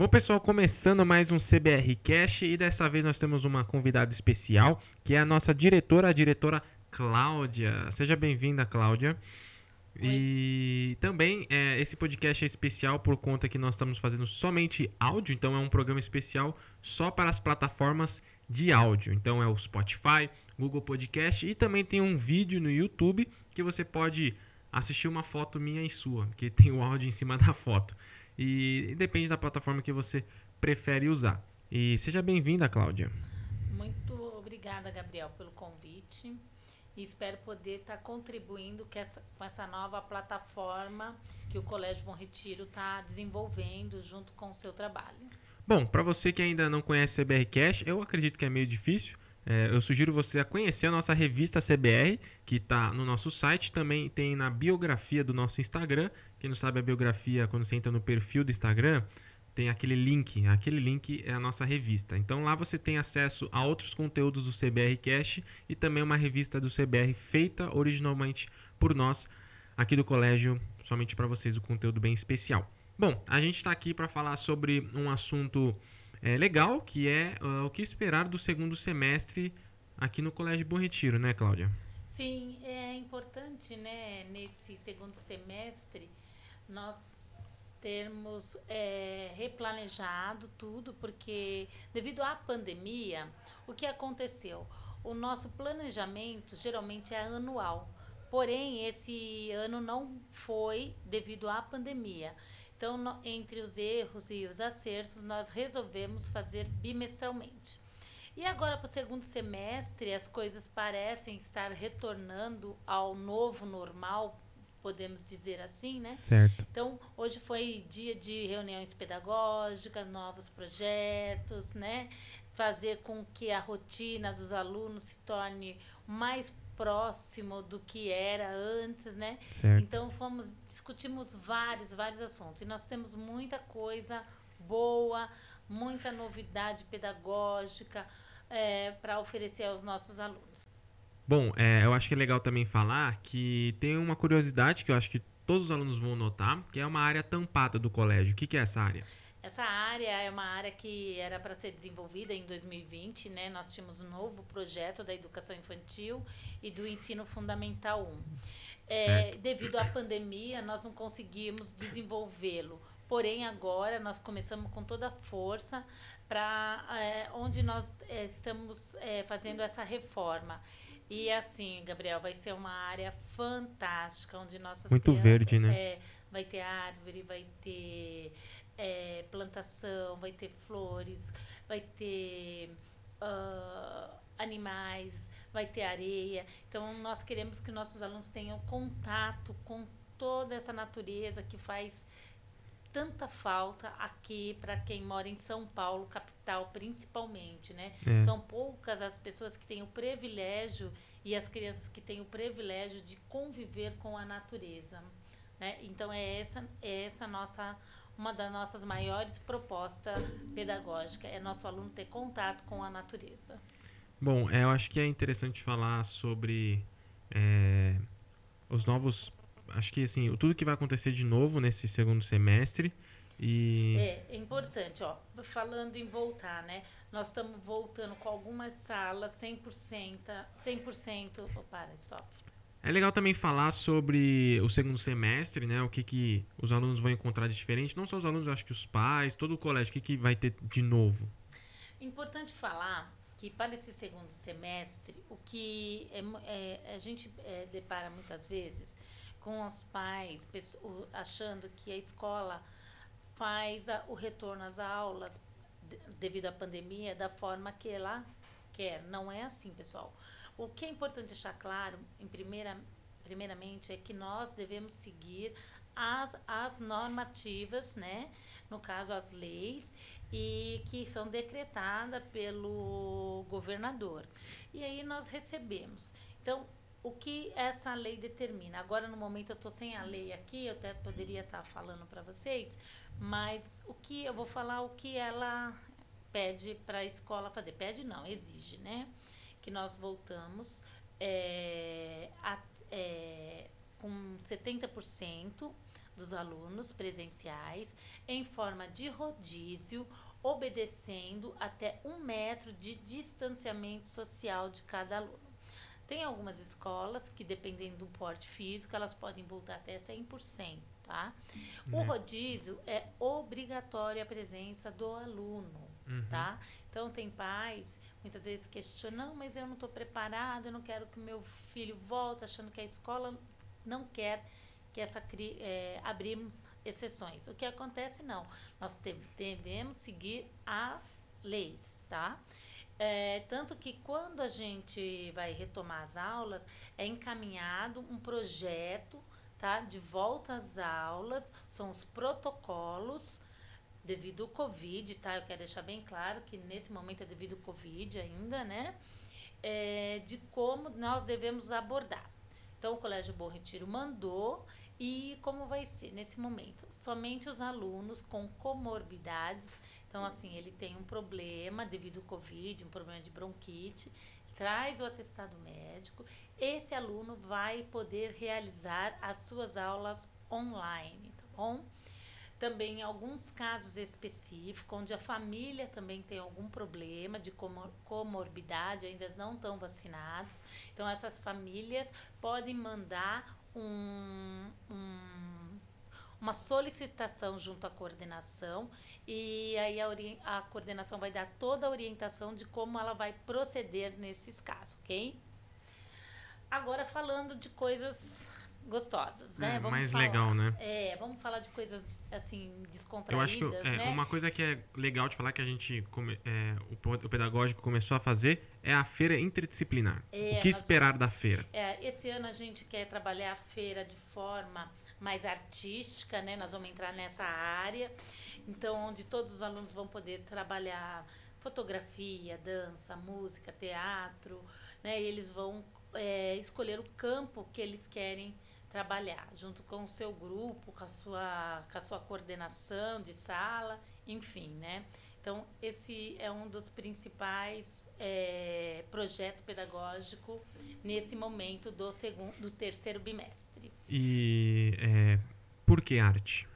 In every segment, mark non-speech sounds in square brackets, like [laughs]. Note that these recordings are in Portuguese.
Bom, pessoal, começando mais um CBR Cash e dessa vez nós temos uma convidada especial, que é a nossa diretora, a diretora Cláudia. Seja bem-vinda, Cláudia. Oi. E também é, esse podcast é especial por conta que nós estamos fazendo somente áudio, então é um programa especial só para as plataformas de áudio. Então é o Spotify, Google Podcast e também tem um vídeo no YouTube que você pode assistir uma foto minha e sua, que [laughs] tem o áudio em cima da foto. E depende da plataforma que você prefere usar. E seja bem-vinda, Cláudia. Muito obrigada, Gabriel, pelo convite. E espero poder estar contribuindo com essa, com essa nova plataforma que o Colégio Bom Retiro está desenvolvendo junto com o seu trabalho. Bom, para você que ainda não conhece CBR Cash, eu acredito que é meio difícil. É, eu sugiro você a conhecer a nossa revista CBR, que está no nosso site, também tem na biografia do nosso Instagram. Quem não sabe a biografia, quando você entra no perfil do Instagram, tem aquele link. Aquele link é a nossa revista. Então lá você tem acesso a outros conteúdos do CBR Cash e também uma revista do CBR feita originalmente por nós aqui do colégio, somente para vocês, o conteúdo bem especial. Bom, a gente está aqui para falar sobre um assunto é, legal, que é uh, o que esperar do segundo semestre aqui no Colégio Bom Retiro, né, Cláudia? Sim, é importante, né, nesse segundo semestre, nós termos é, replanejado tudo, porque devido à pandemia, o que aconteceu? O nosso planejamento geralmente é anual, porém esse ano não foi devido à pandemia. Então, no, entre os erros e os acertos, nós resolvemos fazer bimestralmente. E agora, para o segundo semestre, as coisas parecem estar retornando ao novo normal, podemos dizer assim, né? Certo. Então, hoje foi dia de reuniões pedagógicas, novos projetos, né? Fazer com que a rotina dos alunos se torne mais próximo do que era antes, né? Certo. Então fomos discutimos vários, vários assuntos. E nós temos muita coisa boa, muita novidade pedagógica é, para oferecer aos nossos alunos. Bom, é, eu acho que é legal também falar que tem uma curiosidade que eu acho que todos os alunos vão notar, que é uma área tampada do colégio. O que, que é essa área? Essa área é uma área que era para ser desenvolvida em 2020, né? Nós tínhamos um novo projeto da educação infantil e do ensino fundamental 1. É, devido à pandemia, nós não conseguimos desenvolvê-lo. Porém, agora nós começamos com toda a força para é, onde nós é, estamos é, fazendo essa reforma. E assim, Gabriel, vai ser uma área fantástica, onde nossas Muito crianças, verde, né? é, vai ter árvore, vai ter é, plantação, vai ter flores, vai ter ah, animais, vai ter areia. Então, nós queremos que nossos alunos tenham contato com toda essa natureza que faz tanta falta aqui para quem mora em São Paulo, capital principalmente, né? É. São poucas as pessoas que têm o privilégio e as crianças que têm o privilégio de conviver com a natureza, né? Então é essa é essa nossa uma das nossas maiores propostas pedagógicas é nosso aluno ter contato com a natureza. Bom, é, eu acho que é interessante falar sobre é, os novos. Acho que assim, tudo que vai acontecer de novo nesse segundo semestre. E. É, é importante, ó, falando em voltar, né? Nós estamos voltando com algumas salas 100%, 100%, oh, para, stop. É legal também falar sobre o segundo semestre, né? O que, que os alunos vão encontrar de diferente. Não só os alunos, eu acho que os pais, todo o colégio, o que, que vai ter de novo. Importante falar que para esse segundo semestre, o que é é- a gente é, depara muitas vezes com os pais achando que a escola faz a- o retorno às aulas de- devido à pandemia da forma que ela quer. Não é assim, pessoal. O que é importante deixar claro, em primeira, primeiramente, é que nós devemos seguir as, as normativas, né? No caso, as leis, e que são decretadas pelo governador. E aí nós recebemos. Então, o que essa lei determina? Agora, no momento, eu estou sem a lei aqui, eu até poderia estar falando para vocês, mas o que eu vou falar, o que ela pede para a escola fazer. Pede não, exige, né? Que nós voltamos é, a- é, com 70% dos alunos presenciais em forma de rodízio, obedecendo até um metro de distanciamento social de cada aluno. Tem algumas escolas que, dependendo do porte físico, elas podem voltar até 100%, tá? O Né. rodízio é obrigatório a presença do aluno, Uhum. tá? Então, tem pais, muitas vezes questionam, mas eu não estou preparado, eu não quero que meu filho volte, achando que a escola não quer que essa é, abrir exceções. O que acontece, não. Nós devemos seguir as leis, tá? É, tanto que quando a gente vai retomar as aulas, é encaminhado um projeto tá, de volta às aulas, são os protocolos devido ao Covid, tá? Eu quero deixar bem claro que nesse momento é devido ao Covid ainda, né? É, de como nós devemos abordar. Então, o Colégio Bom Retiro mandou e como vai ser nesse momento? Somente os alunos com comorbidades. Então, assim, ele tem um problema devido ao Covid, um problema de bronquite, traz o atestado médico. Esse aluno vai poder realizar as suas aulas online, tá bom? Também em alguns casos específicos, onde a família também tem algum problema de comor- comorbidade, ainda não estão vacinados. Então, essas famílias podem mandar um, um- uma solicitação junto à coordenação e aí a, a coordenação vai dar toda a orientação de como ela vai proceder nesses casos, ok? Agora falando de coisas gostosas, né? É, Vamos mais falar. legal, né? É, vamos falar de coisas assim Eu descontraídas, acho que é, né? uma coisa que é legal de falar que a gente, come- é, o, pedagógico começou a fazer é a feira interdisciplinar. É, o que nós- esperar da feira? É, esse ano a gente quer trabalhar a feira de forma mais artística, né? Nós vamos entrar nessa área. Então, onde todos os alunos vão poder trabalhar fotografia, dança, música, teatro, né? E eles vão é, escolher o campo que eles querem trabalhar, junto com o seu grupo, com a sua, com a sua coordenação de sala, enfim, né? Então, esse é um dos principais é, projetos pedagógicos nesse momento do, segundo, do terceiro bimestre. E é, por que arte?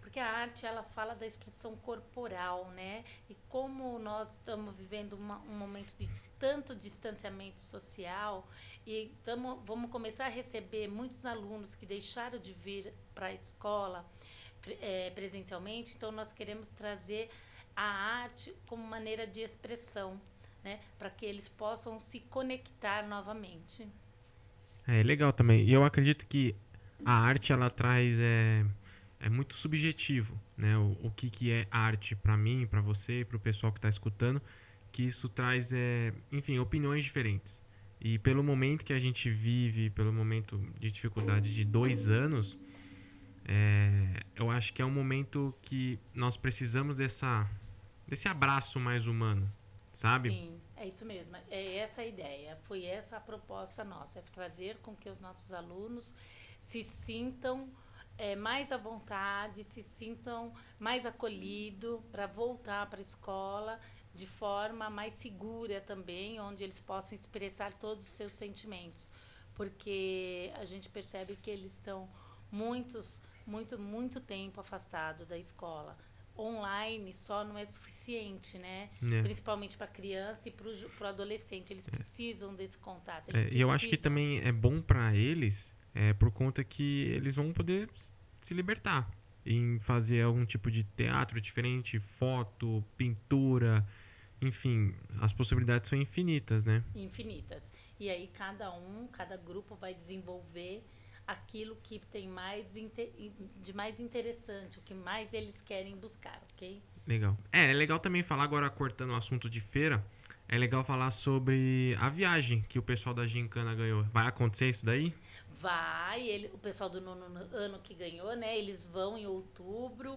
Porque a arte, ela fala da expressão corporal, né? E como nós estamos vivendo uma- um momento de tanto distanciamento social e tamo, vamos começar a receber muitos alunos que deixaram de vir para a escola eh, presencialmente, então nós queremos trazer a arte como maneira de expressão, né? Para que eles possam se conectar novamente. É legal também. E eu acredito que a arte ela traz é, é muito subjetivo, né? O, o que, que é arte para mim, para você, para o pessoal que está escutando, que isso traz é, enfim, opiniões diferentes. E pelo momento que a gente vive, pelo momento de dificuldade de dois anos, é, eu acho que é um momento que nós precisamos dessa desse abraço mais humano, sabe? Sim, é isso mesmo. É essa a ideia. Foi essa a proposta nossa, é trazer com que os nossos alunos se sintam é, mais à vontade, se sintam mais acolhidos para voltar para a escola de forma mais segura também, onde eles possam expressar todos os seus sentimentos, porque a gente percebe que eles estão muitos, muito, muito tempo afastados da escola. Online só não é suficiente, né? É. Principalmente para criança e para o adolescente. Eles precisam desse contato. É, e eu acho que também é bom pra eles, é, por conta que eles vão poder se libertar em fazer algum tipo de teatro diferente, foto, pintura, enfim, as possibilidades são infinitas, né? infinitas. E aí cada um, cada grupo vai desenvolver aquilo que tem mais de mais interessante, o que mais eles querem buscar, ok? Legal. É, é legal também falar agora cortando o assunto de feira. É legal falar sobre a viagem que o pessoal da Gincana ganhou. Vai acontecer isso daí? Vai, ele, o pessoal do nono ano que ganhou, né? Eles vão em outubro,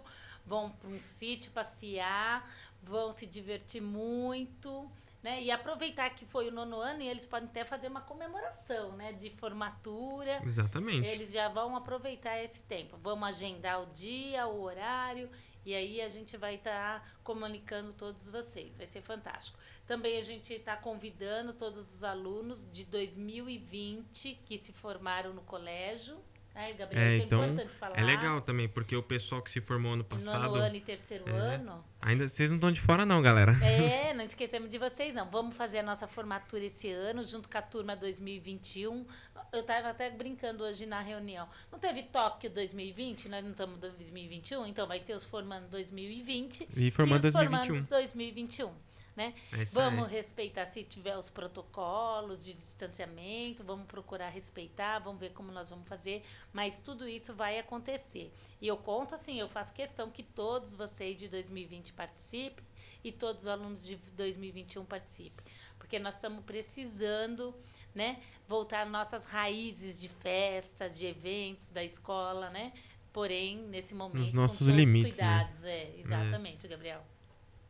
vão para um sítio passear, vão se divertir muito, né? E aproveitar que foi o nono ano e eles podem até fazer uma comemoração, né? De formatura. Exatamente. Eles já vão aproveitar esse tempo. Vamos agendar o dia, o horário, e aí a gente vai estar comunicando todos vocês. Vai ser fantástico. Também a gente está convidando todos os alunos de 2020 que se formaram no colégio. Ai, Gabriel, É, isso então, é importante falar. É legal também, porque o pessoal que se formou ano No passado. nono ano e terceiro É. ano. Ainda vocês não estão de fora, não, galera. É, [laughs] não esquecemos de vocês, não. Vamos fazer a nossa formatura esse ano, junto com a turma 2021. Eu tava até brincando hoje na reunião. Não teve Tóquio 2020, nós não estamos em 2021, então vai ter os formando 2020 E formando e os 2021. formandos 2021. Né? É Vamos aí. respeitar se tiver os protocolos de distanciamento, vamos procurar respeitar, vamos ver como nós vamos fazer, mas tudo isso vai acontecer. E eu conto assim, eu faço questão que todos vocês de 2020 participem e todos os alunos de 2021 participem, porque nós estamos precisando, né, voltar às nossas raízes de festas, de eventos da escola, né? Porém, nesse momento, nossos com todos limites, né? cuidados, é, exatamente, Gabriel.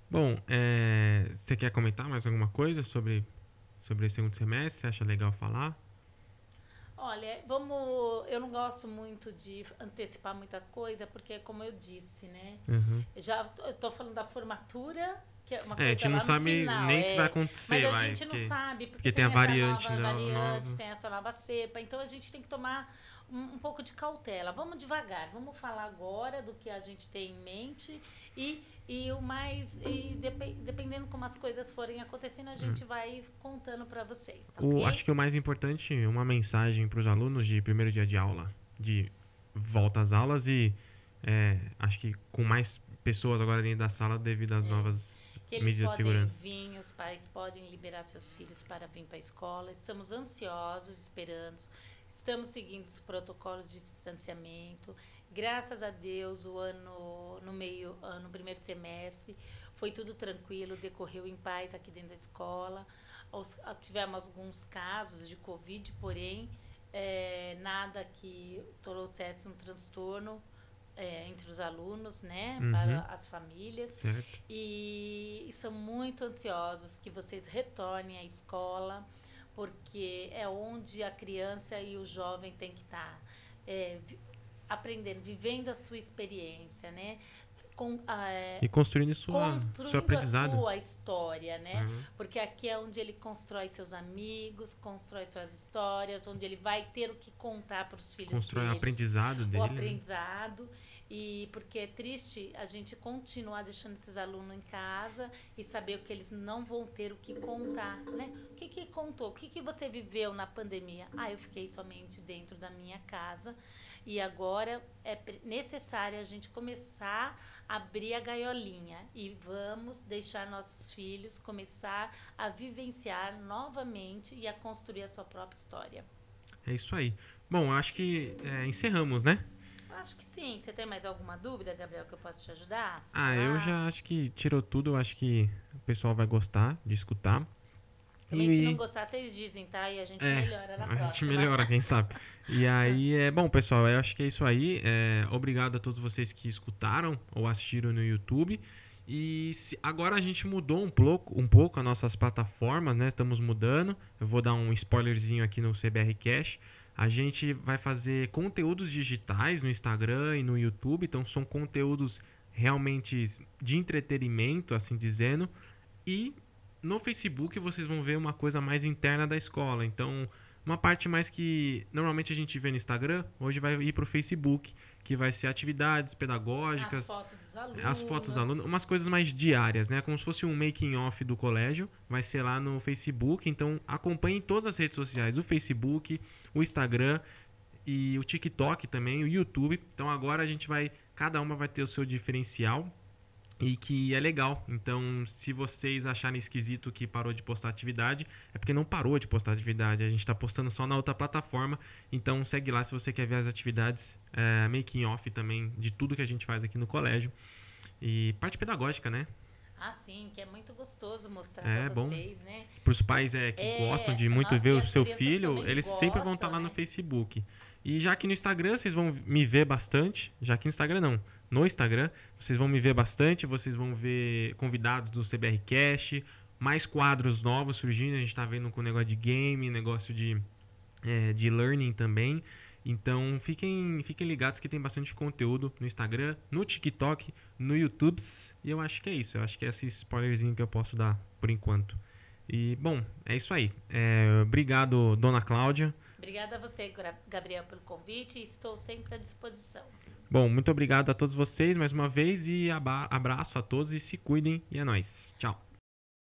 Bom, é, você quer comentar mais alguma coisa sobre, sobre esse segundo semestre? Você acha legal falar? Olha, vamos. Eu não gosto muito de antecipar muita coisa, porque, como eu disse, né? Uhum. eu Já eu tô falando da formatura, que é uma É, coisa a gente não sabe final, nem é. se vai acontecer, Mas a vai, gente não porque- sabe, porque, porque tem a essa variante nova da- variante, nova. tem essa nova cepa. Então a gente tem que tomar um, um pouco de cautela. Vamos devagar, vamos falar agora do que a gente tem em mente e, e o mais. E depe- dependendo como as coisas forem acontecendo, a gente vai contando para vocês. Tá Hum. O, ok? Acho que o mais importante, uma mensagem para os alunos de primeiro dia de aula, de volta às aulas e é, acho que com mais pessoas agora dentro da sala devido às novas Que eles medidas de podem segurança. vir, os pais podem liberar seus filhos para vir para a escola. Estamos ansiosos, esperando. Estamos seguindo os protocolos de distanciamento. Graças a Deus, o ano no meio, no primeiro semestre, foi tudo tranquilo, decorreu em paz aqui dentro da escola. Ah, tivemos alguns casos de Covid, porém, eh, nada que trouxesse um transtorno eh, entre os alunos, né, Uhum. para as famílias. Certo? E são muito ansiosos que vocês retornem à escola, porque é onde a criança e o jovem tem que estar aprendendo, vivendo a sua experiência, né? Com, ah, é, E construindo sua, construindo seu aprendizado. a sua história, né? Uhum. Porque aqui é onde ele constrói seus amigos, constrói suas histórias, onde ele vai ter o que contar para os filhos Constrói o deles aprendizado dele. o né? E porque é triste a gente continuar deixando esses alunos em casa e saber o que eles não vão ter o que contar, né? O que que contou? O que que você viveu na pandemia? Ah, eu fiquei somente dentro da minha casa e agora é necessário a gente começar a abrir a gaiolinha e vamos deixar nossos filhos começar a vivenciar novamente e a construir a sua própria história. É isso aí. Bom, acho que é, encerramos, né? Acho que sim. Você tem mais alguma dúvida, Gabriel, que eu posso te ajudar? Ah, eu já acho que tirou tudo. Eu acho que o pessoal vai gostar de escutar. Também se não gostar, vocês dizem, tá? E a gente É, melhora na a próxima. gente melhora, quem sabe. E aí, [laughs] é bom, pessoal, eu acho que é isso aí. É, obrigado a todos vocês que escutaram ou assistiram no YouTube. E se- agora a gente mudou um pouco, um pouco as nossas plataformas, né? Estamos mudando. Eu vou dar um spoilerzinho aqui no CBR Cash. A gente vai fazer conteúdos digitais no Instagram e no YouTube. Então, são conteúdos realmente de entretenimento, assim dizendo. E no Facebook vocês vão ver uma coisa mais interna da escola. Então, uma parte mais que normalmente a gente vê no Instagram, hoje vai ir para o Facebook, que vai ser atividades As pedagógicas, fotos dos alunos. as fotos dos alunos, umas coisas mais diárias, né? Como se fosse um making off do colégio, vai ser lá no Facebook. Então, acompanhem todas as redes sociais, o Facebook, o Instagram e o TikTok também, o YouTube. Então, agora a gente vai, cada uma vai ter o seu diferencial e que é legal. Então, se vocês acharem esquisito que parou de postar atividade, é porque não parou de postar atividade. A gente está postando só na outra plataforma. Então, segue lá se você quer ver as atividades, é, making off também de tudo que a gente faz aqui no colégio. E parte pedagógica, né? Ah, sim, que é muito gostoso mostrar É, pra bom. vocês, né? Para os pais é, que É, gostam de muito ver o seu filho, eles sempre vão estar gostam, lá no né? Facebook. E já que no Instagram vocês vão me ver bastante, já que no Instagram não, no Instagram vocês vão me ver bastante, vocês vão ver convidados do CBR Cash, mais quadros novos surgindo, a gente tá vendo com negócio de game, negócio de, é, de learning também. Então fiquem, fiquem ligados que tem bastante conteúdo no Instagram, no TikTok, no YouTube. E eu acho que é isso. Eu acho que é esse spoilerzinho que eu posso dar por enquanto. E bom, é isso aí. É, obrigado, dona Cláudia. Obrigada a você, Gabriel, pelo convite estou sempre à disposição. Bom, muito obrigado a todos vocês mais uma vez e abraço a todos e se cuidem e é nóis. Tchau.